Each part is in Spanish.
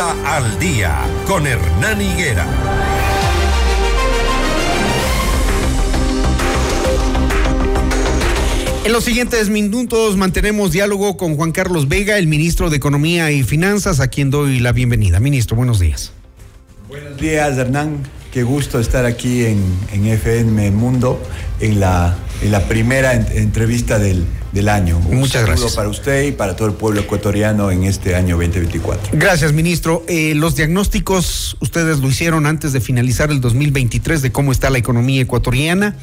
Al Día con Hernán Higuera. En los siguientes minutos mantenemos diálogo con Juan Carlos Vega, el ministro de Economía y Finanzas, a quien doy la bienvenida. Ministro, buenos días. Buenos días, Hernán. Qué gusto estar aquí en, en FM Mundo, en la, la primera entrevista del, del año. Un Muchas gracias. para usted y para todo el pueblo ecuatoriano en este año 2024. Gracias, ministro. Eh, los diagnósticos ustedes lo hicieron antes de finalizar el 2023 de cómo está la economía ecuatoriana.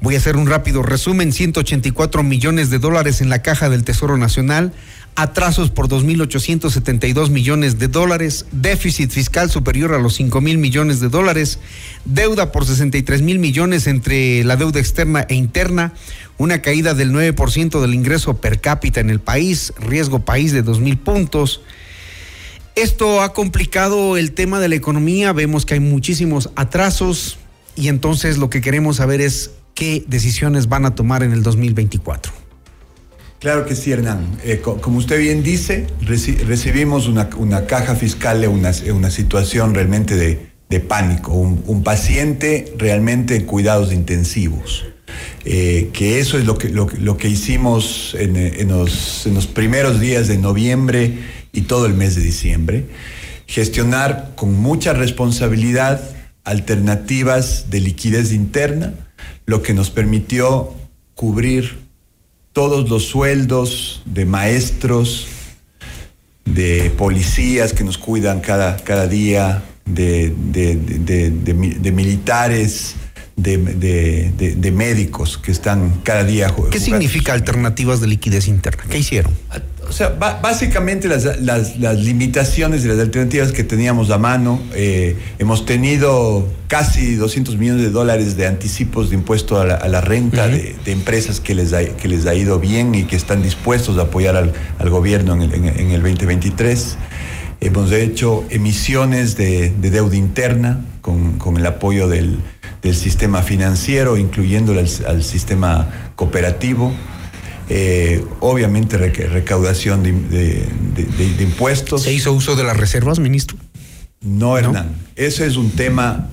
Voy a hacer un rápido resumen. 184 millones de dólares en la caja del Tesoro Nacional, atrasos por 2.872 millones de dólares, déficit fiscal superior a los 5 mil millones de dólares, deuda por 63 mil millones entre la deuda externa e interna, una caída del 9% del ingreso per cápita en el país, riesgo país de 2 mil puntos. Esto ha complicado el tema de la economía, vemos que hay muchísimos atrasos. Y entonces lo que queremos saber es qué decisiones van a tomar en el 2024. Claro que sí, Hernán. Eh, como usted bien dice, recibimos una, caja fiscal en una, situación realmente de, pánico, un, paciente realmente en cuidados intensivos. Eh, que eso es lo que, lo, que hicimos en, los, en los primeros días de noviembre y todo el mes de diciembre. Gestionar con mucha responsabilidad alternativas de liquidez interna, lo que nos permitió cubrir todos los sueldos de maestros, de policías que nos cuidan cada, cada día, de, de, militares, de, médicos que están cada día. ¿Qué significa alternativas de liquidez interna? ¿Qué hicieron? O sea, básicamente las, limitaciones de las alternativas que teníamos a mano, eh, hemos tenido casi 200 millones de dólares de anticipos de impuesto a la, renta de, empresas que les, ha, que les ha ido bien y que están dispuestos a apoyar al, gobierno en el, en, el, 2023. Hemos hecho emisiones de, deuda interna con, con el apoyo del, del, sistema financiero, incluyendo al, al sistema cooperativo. Eh, obviamente recaudación de, impuestos. ¿Se hizo uso de las reservas, ministro? No, Hernán. Ese es un tema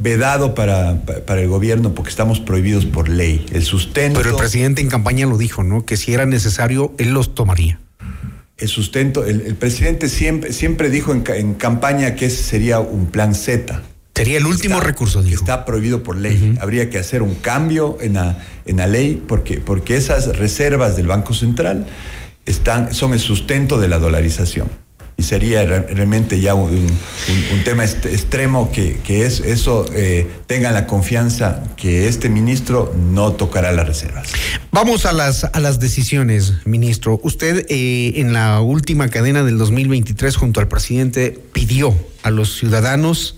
vedado para, para, el gobierno porque estamos prohibidos por ley. El sustento. Pero el presidente en campaña lo dijo, ¿no? Que si era necesario, él los tomaría. El sustento, el, presidente siempre, siempre dijo en, en, campaña que ese sería un plan Z. Sería el último recurso, dijo. Está prohibido por ley. Habría que hacer un cambio en la, en la ley porque, porque esas reservas del Banco Central están, son el sustento de la dolarización. Y sería realmente ya un, tema extremo que, que es, eso eh, tengan la confianza que este ministro no tocará las reservas. Vamos a las, a las decisiones, ministro. Usted eh, en la última cadena del 2023 junto al presidente pidió a los ciudadanos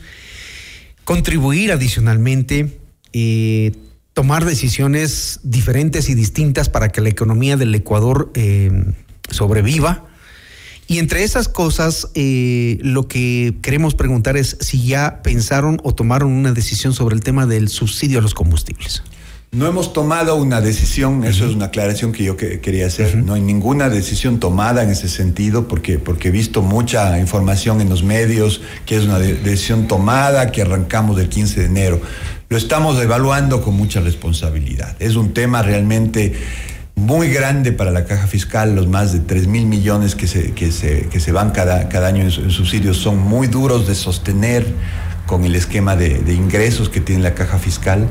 contribuir adicionalmente y tomar decisiones diferentes y distintas para que la economía del Ecuador eh, sobreviva. Y entre esas cosas, eh, lo que queremos preguntar es si ya pensaron o tomaron una decisión sobre el tema del subsidio a los combustibles. No hemos tomado una decisión, eso es una aclaración que yo quería hacer. No hay ninguna decisión tomada en ese sentido, porque, porque he visto mucha información en los medios que es una decisión tomada, que arrancamos del 15 de enero. Lo estamos evaluando con mucha responsabilidad. Es un tema realmente muy grande para la caja fiscal, los más de 3 mil millones que se, que se, que se van cada, cada año en subsidios son muy duros de sostener con el esquema de, ingresos que tiene la caja fiscal.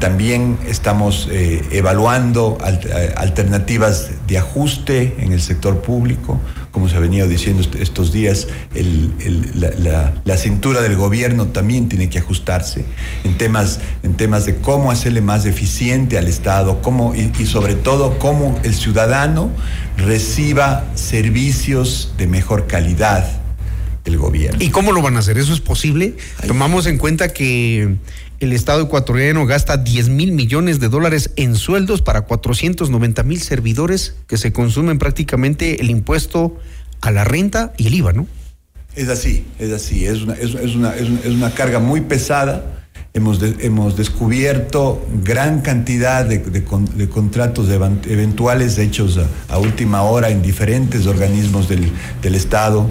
También estamos eh, evaluando eh, alternativas de ajuste en el sector público. Como se ha venido diciendo estos días, la, cintura del gobierno también tiene que ajustarse en temas, en temas de cómo hacerle más eficiente al Estado cómo, y sobre todo cómo el ciudadano reciba servicios de mejor calidad el gobierno. ¿Y cómo lo van a hacer? ¿Eso es posible? Tomamos en cuenta que el Estado ecuatoriano gasta 10 mil millones de dólares en sueldos para 490 mil servidores que se consumen prácticamente el impuesto a la renta y el IVA, ¿no? Es así, es así, es una, es, una, es una, carga muy pesada. Hemos, hemos descubierto gran cantidad de, de, contratos eventuales hechos a, última hora en diferentes organismos del, del Estado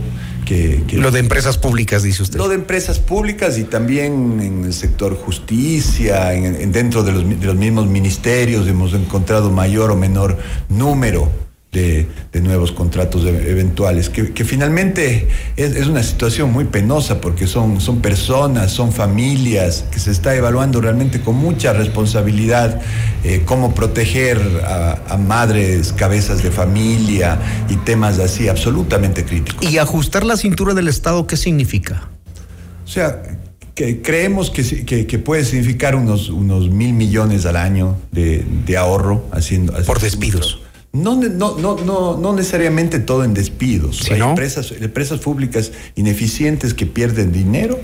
que, lo de empresas públicas, dice usted. Lo de empresas públicas y también en el sector justicia, en, dentro de los, de los mismos ministerios hemos encontrado mayor o menor número de, nuevos contratos eventuales, que, finalmente es, una situación muy penosa porque son, son personas, son familias, que se está evaluando realmente con mucha responsabilidad eh, cómo proteger a, madres, cabezas de familia y temas así absolutamente críticos. ¿Y ajustar la cintura del Estado qué significa? O sea, que creemos que, que, puede significar unos, unos mil millones al año de, ahorro haciendo, por despidos. No, no, no, no, necesariamente todo en despidos. Hay empresas, empresas públicas ineficientes que pierden dinero,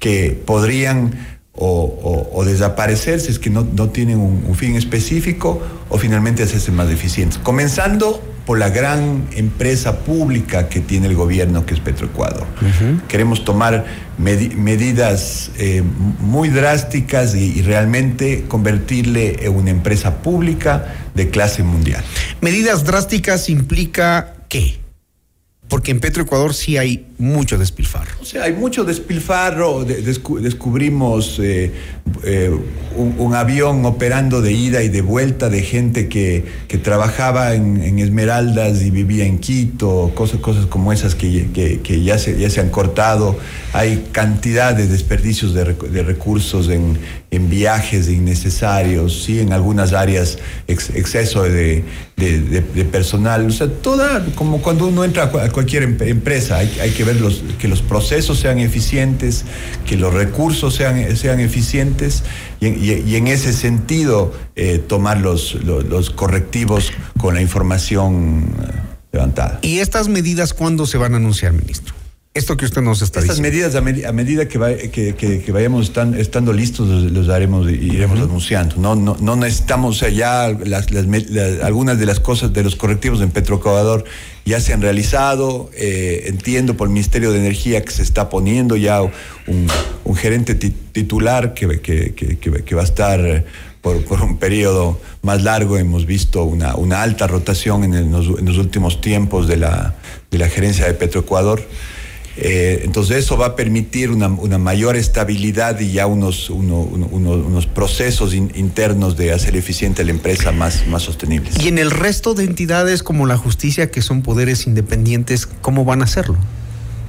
que podrían o, desaparecer si es que no, tienen un, fin específico o finalmente hacerse más eficientes. Comenzando por la gran empresa pública que tiene el gobierno, que es Petroecuador. Queremos tomar medidas eh, muy drásticas y, realmente convertirle en una empresa pública de clase mundial. Medidas drásticas implica qué? Porque en Petroecuador sí hay mucho despilfarro. O sea, hay mucho despilfarro. descubrimos eh, eh, un, avión operando de ida y de vuelta de gente que, que trabajaba en, Esmeraldas y vivía en Quito, cosas, cosas como esas que, que, ya, se, ya se han cortado. Hay cantidad de desperdicios de, de recursos en, en, viajes innecesarios, ¿sí? en algunas áreas exceso de, de, personal. O sea, toda, como cuando uno entra a cualquier em-, empresa, hay, hay que que los procesos sean eficientes, que los recursos sean, sean eficientes y, en ese sentido eh, tomar los, los, correctivos con la información eh, levantada. ¿Y estas medidas cuándo se van a anunciar, ministro? Esto que usted nos está Estas medidas, a, medida que, que, vayamos estando listos, los, haremos y iremos anunciando. No, no, no necesitamos ya algunas de las cosas, de los correctivos en Petroecuador ya se han realizado. Eh, entiendo por el Ministerio de Energía que se está poniendo ya un, gerente titular que, que, va a estar por, un periodo más largo. Hemos visto una, una alta rotación en, los, en, los, últimos tiempos de la, de la gerencia de Petroecuador. Eh, entonces eso va a permitir una, mayor estabilidad y ya unos, unos procesos internos de hacer eficiente la empresa más, más sostenibles. ¿Y en el resto de entidades como la justicia, que son poderes independientes, cómo van a hacerlo?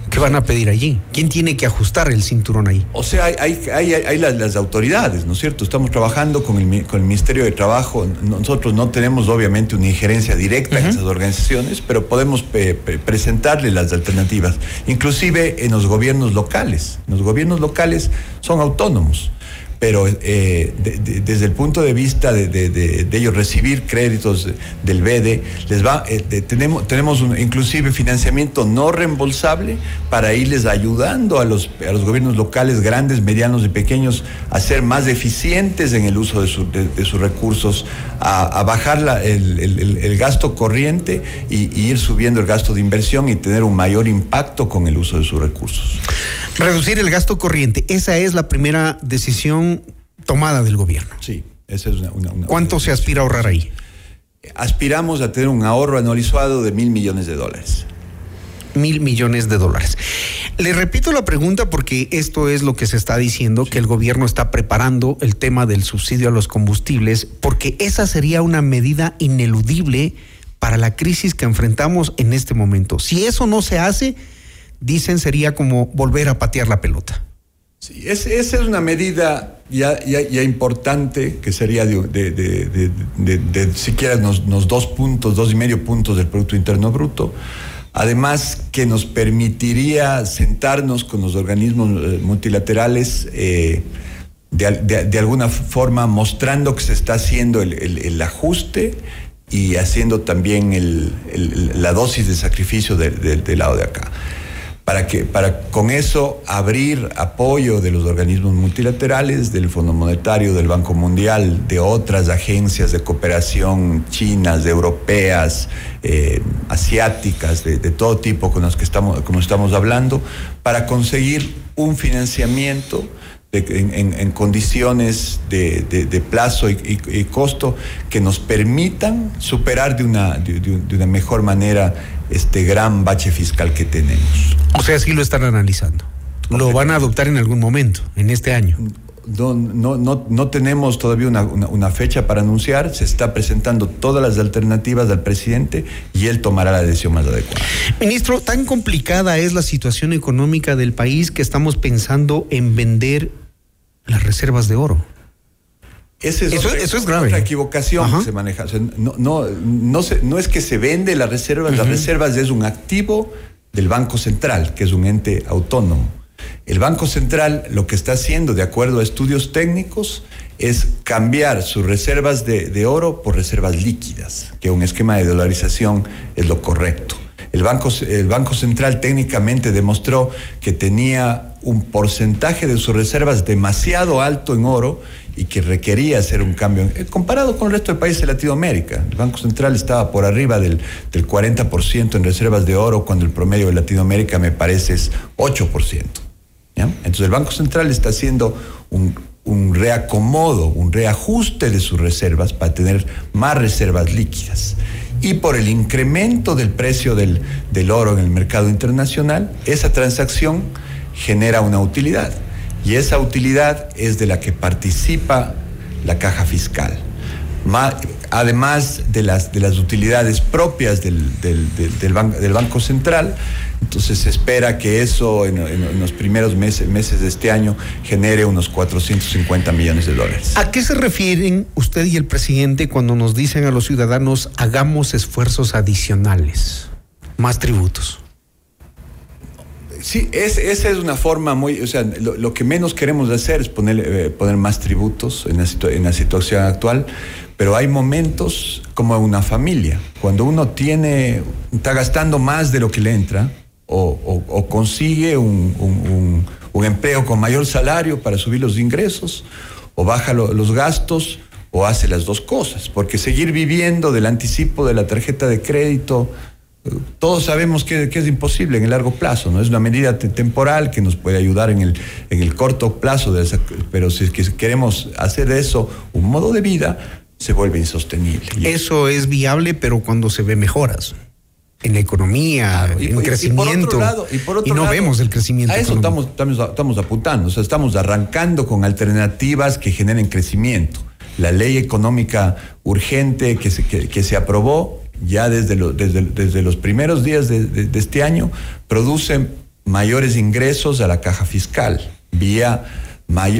¿Qué van a pedir allí? ¿Quién tiene que ajustar el cinturón ahí? O sea, hay, hay, hay, las, autoridades, ¿no es cierto? Estamos trabajando con el, con el Ministerio de Trabajo. Nosotros no tenemos obviamente una injerencia directa en esas organizaciones, pero podemos presentarle las alternativas, inclusive en los gobiernos locales. Los gobiernos locales son autónomos pero eh, desde el punto de vista de, ellos recibir créditos del BEDE, les va, eh, tenemos, tenemos inclusive financiamiento no reembolsable para irles ayudando a los, a los gobiernos locales grandes, medianos y pequeños a ser más eficientes en el uso de, sus recursos, a, bajar el, gasto corriente y, y ir subiendo el gasto de inversión y tener un mayor impacto con el uso de sus recursos. Reducir el gasto corriente, esa es la primera decisión tomada del gobierno. Sí, esa es una... ¿Cuánto se aspira a ahorrar ahí? Aspiramos a tener un ahorro anualizado de mil millones de dólares. Mil millones de dólares. Le repito la pregunta porque esto es lo que se está diciendo, que el gobierno está preparando el tema del subsidio a los combustibles, porque esa sería una medida ineludible para la crisis que enfrentamos en este momento. Si eso no se hace, dicen sería como volver a patear la pelota. Sí, esa es una medida ya, importante que sería de, de, siquiera unos, dos puntos, dos y medio puntos del Producto Interno Bruto. Además, que nos permitiría sentarnos con los organismos eh, multilaterales eh, de, alguna forma mostrando que se está haciendo el, ajuste y haciendo también la dosis de sacrificio del lado de acá para que para con eso abrir apoyo de los organismos multilaterales, del Fondo Monetario, del Banco Mundial, de otras agencias de cooperación chinas, europeas, eh, asiáticas, de, todo tipo con las que estamos, como estamos hablando, para conseguir un financiamiento en, condiciones de, plazo y, costo que nos permitan superar de una, de, una mejor manera este gran bache fiscal que tenemos. O sea, sí lo están analizando. Lo van a adoptar en algún momento, en este año. No, no, no, no tenemos todavía una, una, fecha para anunciar, se está presentando todas las alternativas del presidente y él tomará la decisión más adecuada. Ministro, tan complicada es la situación económica del país que estamos pensando en vender las reservas de oro. eso, es grave. Otra equivocación que se maneja. no, no, no, no, es que se vende las reservas, las reservas es un activo del Banco Central, que es un ente autónomo. El Banco Central lo que está haciendo, de acuerdo a estudios técnicos, es cambiar sus reservas de, oro por reservas líquidas, que un esquema de dolarización es lo correcto. El Banco, el Banco Central técnicamente demostró que tenía un porcentaje de sus reservas demasiado alto en oro y que requería hacer un cambio. Eh, comparado con el resto de países de Latinoamérica, el Banco Central estaba por arriba del, del 40% en reservas de oro, cuando el promedio de Latinoamérica me parece es 8%. Entonces el Banco Central está haciendo un, reacomodo, un reajuste de sus reservas para tener más reservas líquidas. Y por el incremento del precio del, oro en el mercado internacional, esa transacción genera una utilidad. Y esa utilidad es de la que participa la caja fiscal. Además de las, de las utilidades propias del, del, Banco Central, entonces se espera que eso en, los primeros meses, meses de este año genere unos 450 millones de dólares. ¿A qué se refieren usted y el presidente cuando nos dicen a los ciudadanos hagamos esfuerzos adicionales, más tributos? Sí, esa es una forma muy, o sea, lo, que menos queremos hacer es poner, eh, poner más tributos en la, en la situación actual, pero hay momentos como una familia, cuando uno tiene, está gastando más de lo que le entra, o, consigue un, empleo con mayor salario para subir los ingresos, o baja los gastos, o hace las dos cosas, porque seguir viviendo del anticipo de la tarjeta de crédito, todos sabemos que, es imposible en el largo plazo, ¿no? Es una medida temporal que nos puede ayudar en el, en el corto plazo, pero si queremos hacer de eso un modo de vida, se vuelve insostenible. Eso es viable, pero cuando se ve mejoras en la economía, en crecimiento. Y, no vemos el crecimiento. A eso estamos, estamos, apuntando, o sea, estamos arrancando con alternativas que generen crecimiento. La ley económica urgente que se, que se aprobó ya desde, desde, los primeros días de, este año, producen mayores ingresos a la caja fiscal, vía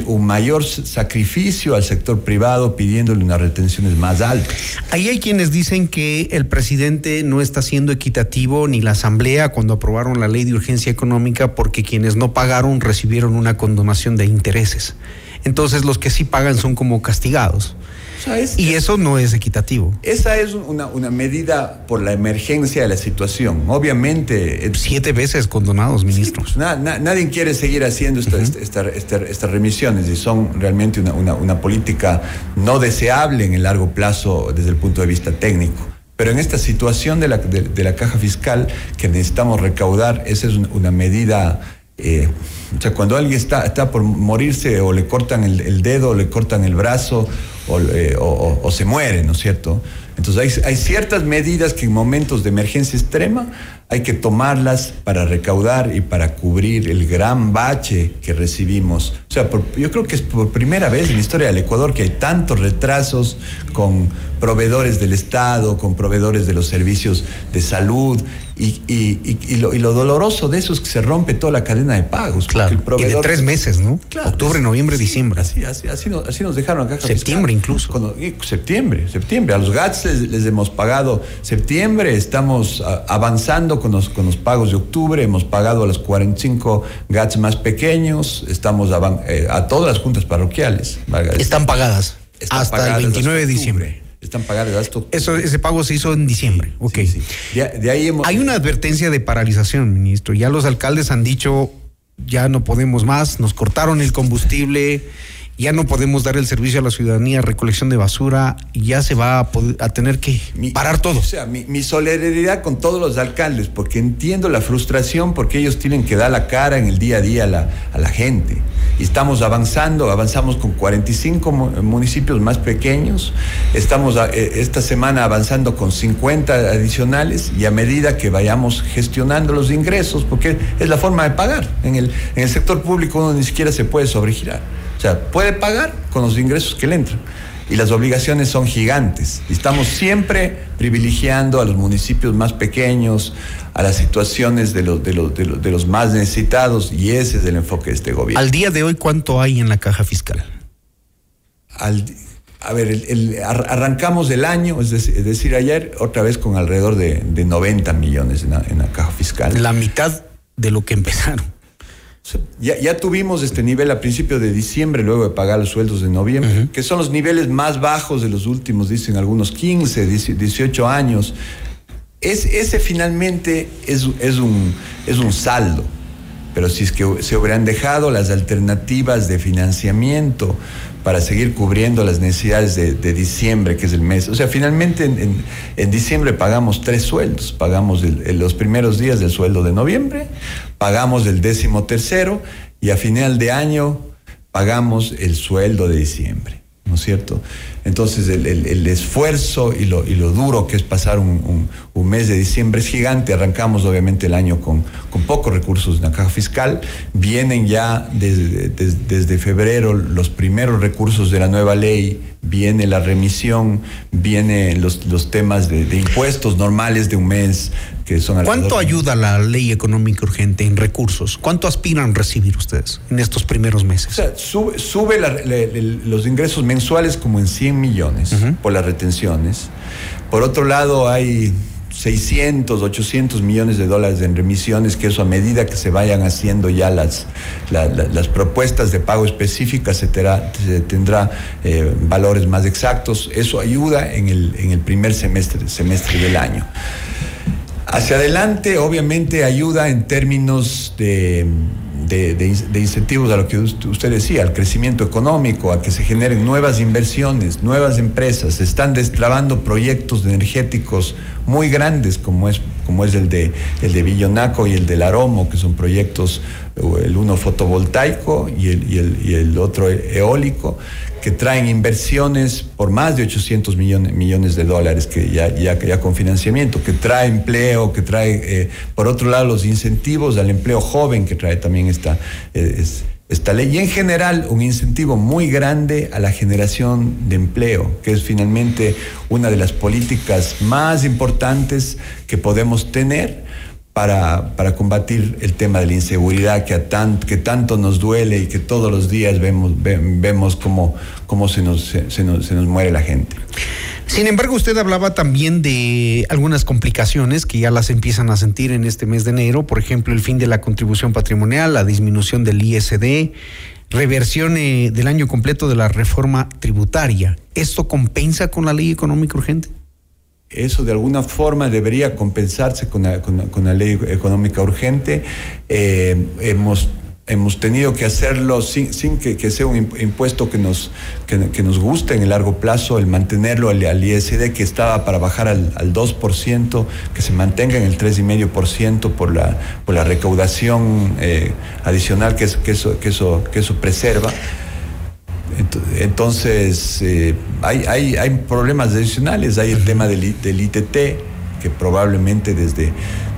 un mayor sacrificio al sector privado pidiéndole unas retenciones más altas. Ahí hay quienes dicen que el presidente no está siendo equitativo ni la Asamblea cuando aprobaron la ley de urgencia económica porque quienes no pagaron recibieron una condonación de intereses. Entonces los que sí pagan son como castigados y eso no es equitativo. Esa es una, medida por la emergencia de la situación. Obviamente. Eh, Siete veces condonados, ministros. nadie quiere seguir haciendo estas remisiones y son realmente una, política no deseable en el largo plazo desde el punto de vista técnico. Pero en esta situación de la, de la caja fiscal que necesitamos recaudar, esa es una medida eh, o sea, cuando alguien está, está por morirse o le cortan el, dedo o le cortan el brazo eh, o, se muere, ¿no es cierto? Entonces hay, hay, ciertas medidas que en momentos de emergencia extrema hay que tomarlas para recaudar y para cubrir el gran bache que recibimos. O sea, yo creo que es por primera vez en la historia del Ecuador que hay tantos retrasos con proveedores del Estado, con proveedores de los servicios de salud y, y, lo, doloroso de eso es que se rompe toda la cadena de pagos. Claro. y de tres meses, ¿no? Octubre, noviembre, diciembre. Así, así, así, nos, dejaron acá. Septiembre incluso. septiembre, septiembre. A los GATS les, hemos pagado septiembre, estamos avanzando con los, con los pagos de octubre, hemos pagado a los 45 GATS más pequeños, estamos eh, a, todas las juntas parroquiales. Están pagadas hasta el 29 de diciembre. Están pagadas hasta Eso, ese pago se hizo en diciembre. ok. De, ahí Hay una advertencia de paralización, ministro. Ya los alcaldes han dicho, ya no podemos más, nos cortaron el combustible ya no podemos dar el servicio a la ciudadanía, recolección de basura, ya se va a, poder- a tener que parar todo. O sea, mi, mi solidaridad con todos los alcaldes, porque entiendo la frustración, porque ellos tienen que dar la cara en el día a día a la, a la gente. Y estamos avanzando, avanzamos con 45 mu- municipios más pequeños, estamos a- eh, esta semana avanzando con 50 adicionales y a medida que vayamos gestionando los ingresos, porque es la forma de pagar. En el, en el sector público uno ni siquiera se puede sobregirar. O sea, puede pagar con los ingresos que le entran y las obligaciones son gigantes. Estamos siempre privilegiando a los municipios más pequeños, a las situaciones de los, de los, de los, de los más necesitados, y ese es el enfoque de este gobierno. Al día de hoy, ¿cuánto hay en la caja fiscal? Al- a ver, el- el- ar- arrancamos el año, es decir, es decir, ayer, otra vez con alrededor de, de 90 millones en la, en la caja fiscal. La mitad de lo que empezaron. Ya, ya tuvimos este nivel a principios de diciembre, luego de pagar los sueldos de noviembre, que son los niveles más bajos de los últimos, dicen algunos 15, 18 años. Es, ese finalmente es, es, un, es un saldo, pero si es que se hubieran dejado las alternativas de financiamiento para seguir cubriendo las necesidades de, de diciembre, que es el mes. O sea, finalmente en, en- en diciembre pagamos tres sueldos. Pagamos el- el- los primeros días del sueldo de noviembre, pagamos el décimo tercero y a final de año pagamos el sueldo de diciembre. ¿No es cierto? Entonces el, el- el esfuerzo y lo, y lo duro que es pasar un, un- un mes de diciembre es gigante. Arrancamos obviamente el año con, con pocos recursos en la caja fiscal. Vienen ya desde, des- desde febrero los primeros recursos de la nueva ley. Viene la remisión, vienen los, los temas de, de impuestos normales de un mes, que son ¿Cuánto ayuda la ley económica urgente en recursos? ¿Cuánto aspiran recibir ustedes en estos primeros O meses? sea, sube, sube la- le- le- los ingresos mensuales como en 100 millones por las retenciones. Por otro lado, hay 600, 800 millones de dólares en remisiones, que eso a medida que se vayan haciendo ya las, la- la- las propuestas de pago específicas, se, terá- se tendrá eh, valores más exactos. Eso ayuda en el, en el primer semestre, semestre del año. Hacia adelante, obviamente, ayuda en términos de, de- de in- de incentivos a lo que us- usted decía, al crecimiento económico, a que se generen nuevas inversiones, nuevas empresas. Se están destrabando proyectos energéticos muy grandes, como es, como es el, de, el de Villonaco y el del Aromo, que son proyectos, el uno fotovoltaico y el, y el- y el otro eólico, que traen inversiones por más de 800 millones, millones de dólares que ya, ya, con financiamiento, que trae empleo, que trae, eh, por otro lado, los incentivos al empleo joven que trae también esta, eh, es- esta ley. Y en general, un incentivo muy grande a la generación de empleo, que es finalmente una de las políticas más importantes que podemos tener para, para combatir el tema de la inseguridad que, a tan- que tanto nos duele y que todos los días vemos, ve- vemos cómo, cómo se, nos, se, se nos, se nos muere la gente. Sin embargo, usted hablaba también de algunas complicaciones que ya las empiezan a sentir en este mes de enero, por ejemplo, el fin de la contribución patrimonial, la disminución del ISD, reversión eh, del año completo de la reforma tributaria. ¿Esto compensa con la ley económica urgente? Eso de alguna forma debería compensarse con la, con ley económica urgente. Eh, hemos, hemos tenido que hacerlo sin, sin que, sea un imp- impuesto que nos, que, que nos guste en el largo plazo, el mantenerlo al, al ISD que estaba para bajar al, al 2%, que se mantenga en el 3,5% por la, por la recaudación eh, adicional que, eso, que, eso, que eso preserva. Ent- Entonces, eh, hay, hay, hay problemas adicionales. Hay el tema del, del ITT, que probablemente desde,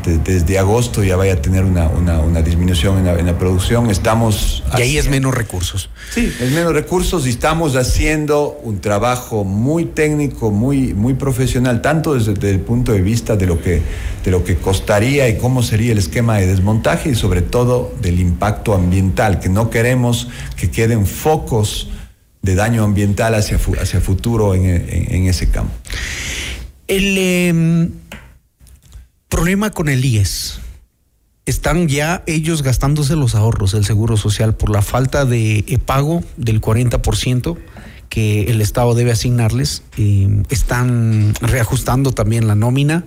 de- desde agosto ya vaya a tener una, una, una disminución en la, en la producción. Estamos. Y ahí es menos recursos. Sí, es menos recursos y estamos haciendo un trabajo muy técnico, muy, muy profesional, tanto desde, desde el punto de vista de lo, que, de lo que costaría y cómo sería el esquema de desmontaje y sobre todo del impacto ambiental, que no queremos que queden focos de daño ambiental hacia, hacia futuro en, en- ese campo. El em, problema con el IES. Están ya ellos gastándose los ahorros del Seguro Social por la falta de pago del 40% que el Estado debe asignarles. Eh, están reajustando también la nómina.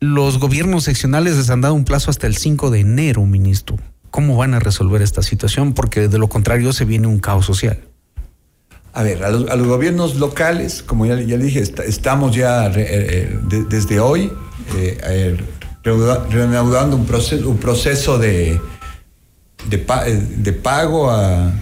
Los gobiernos seccionales les han dado un plazo hasta el 5 de enero, ministro. ¿Cómo van a resolver esta situación? Porque de lo contrario se viene un caos social. A ver, a los, gobiernos locales, como ya, dije, estamos ya eh, desde hoy eh, reanudando un proceso, un proceso de, de, pago a,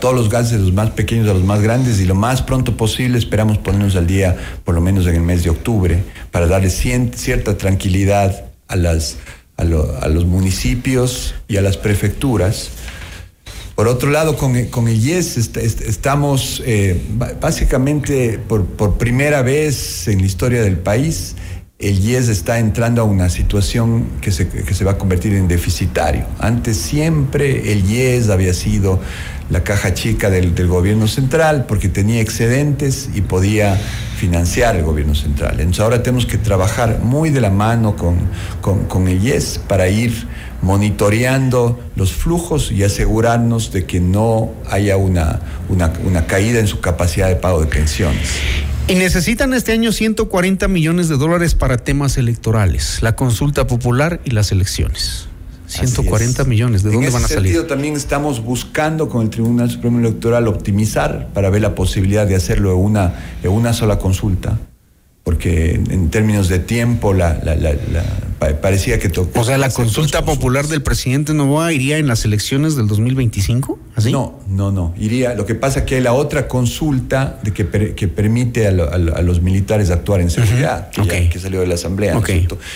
todos los gases, de los más pequeños a los más grandes, y lo más pronto posible esperamos ponernos al día, por lo menos en el mes de octubre, para darle cierta tranquilidad a, las, a, los municipios y a las prefecturas. Por otro lado, con, el IES estamos eh, básicamente por, por primera vez en la historia del país el IES está entrando a una situación que se, que se, va a convertir en deficitario. Antes siempre el IES había sido la caja chica del, gobierno central porque tenía excedentes y podía financiar el gobierno central. Entonces ahora tenemos que trabajar muy de la mano con, con, el IES para ir monitoreando los flujos y asegurarnos de que no haya una, una, una caída en su capacidad de pago de pensiones. Y necesitan este año 140 millones de dólares para temas electorales, la consulta popular y las elecciones. 140 millones, ¿de dónde van a salir? En ese sentido también estamos buscando con el Tribunal Supremo Electoral optimizar para ver la posibilidad de hacerlo en una, en una sola consulta, porque en términos de tiempo la, la, la, parecía que tocó. O sea, la consulta popular del presidente Novoa iría en las elecciones del 2025, ¿así? No, no, no. Iría. Lo que pasa es que hay la otra consulta de que, que permite a, los militares actuar en seguridad, que, salió de la Asamblea.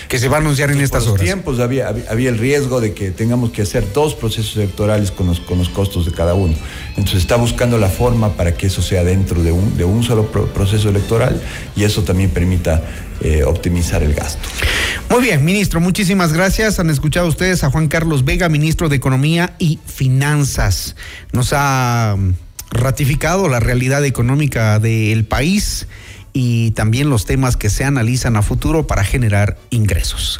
Que se va a anunciar en estas horas. tiempos había, había el riesgo de que tengamos que hacer dos procesos electorales con los, con los costos de cada uno. Entonces está buscando la forma para que eso sea dentro de un, de un solo proceso electoral y eso también permita eh, optimizar el gasto. Muy bien, ministro, muchísimas gracias. Han escuchado ustedes a Juan Carlos Vega, ministro de Economía y Finanzas. Nos ha mm, ratificado la realidad económica del país y también los temas que se analizan a futuro para generar ingresos.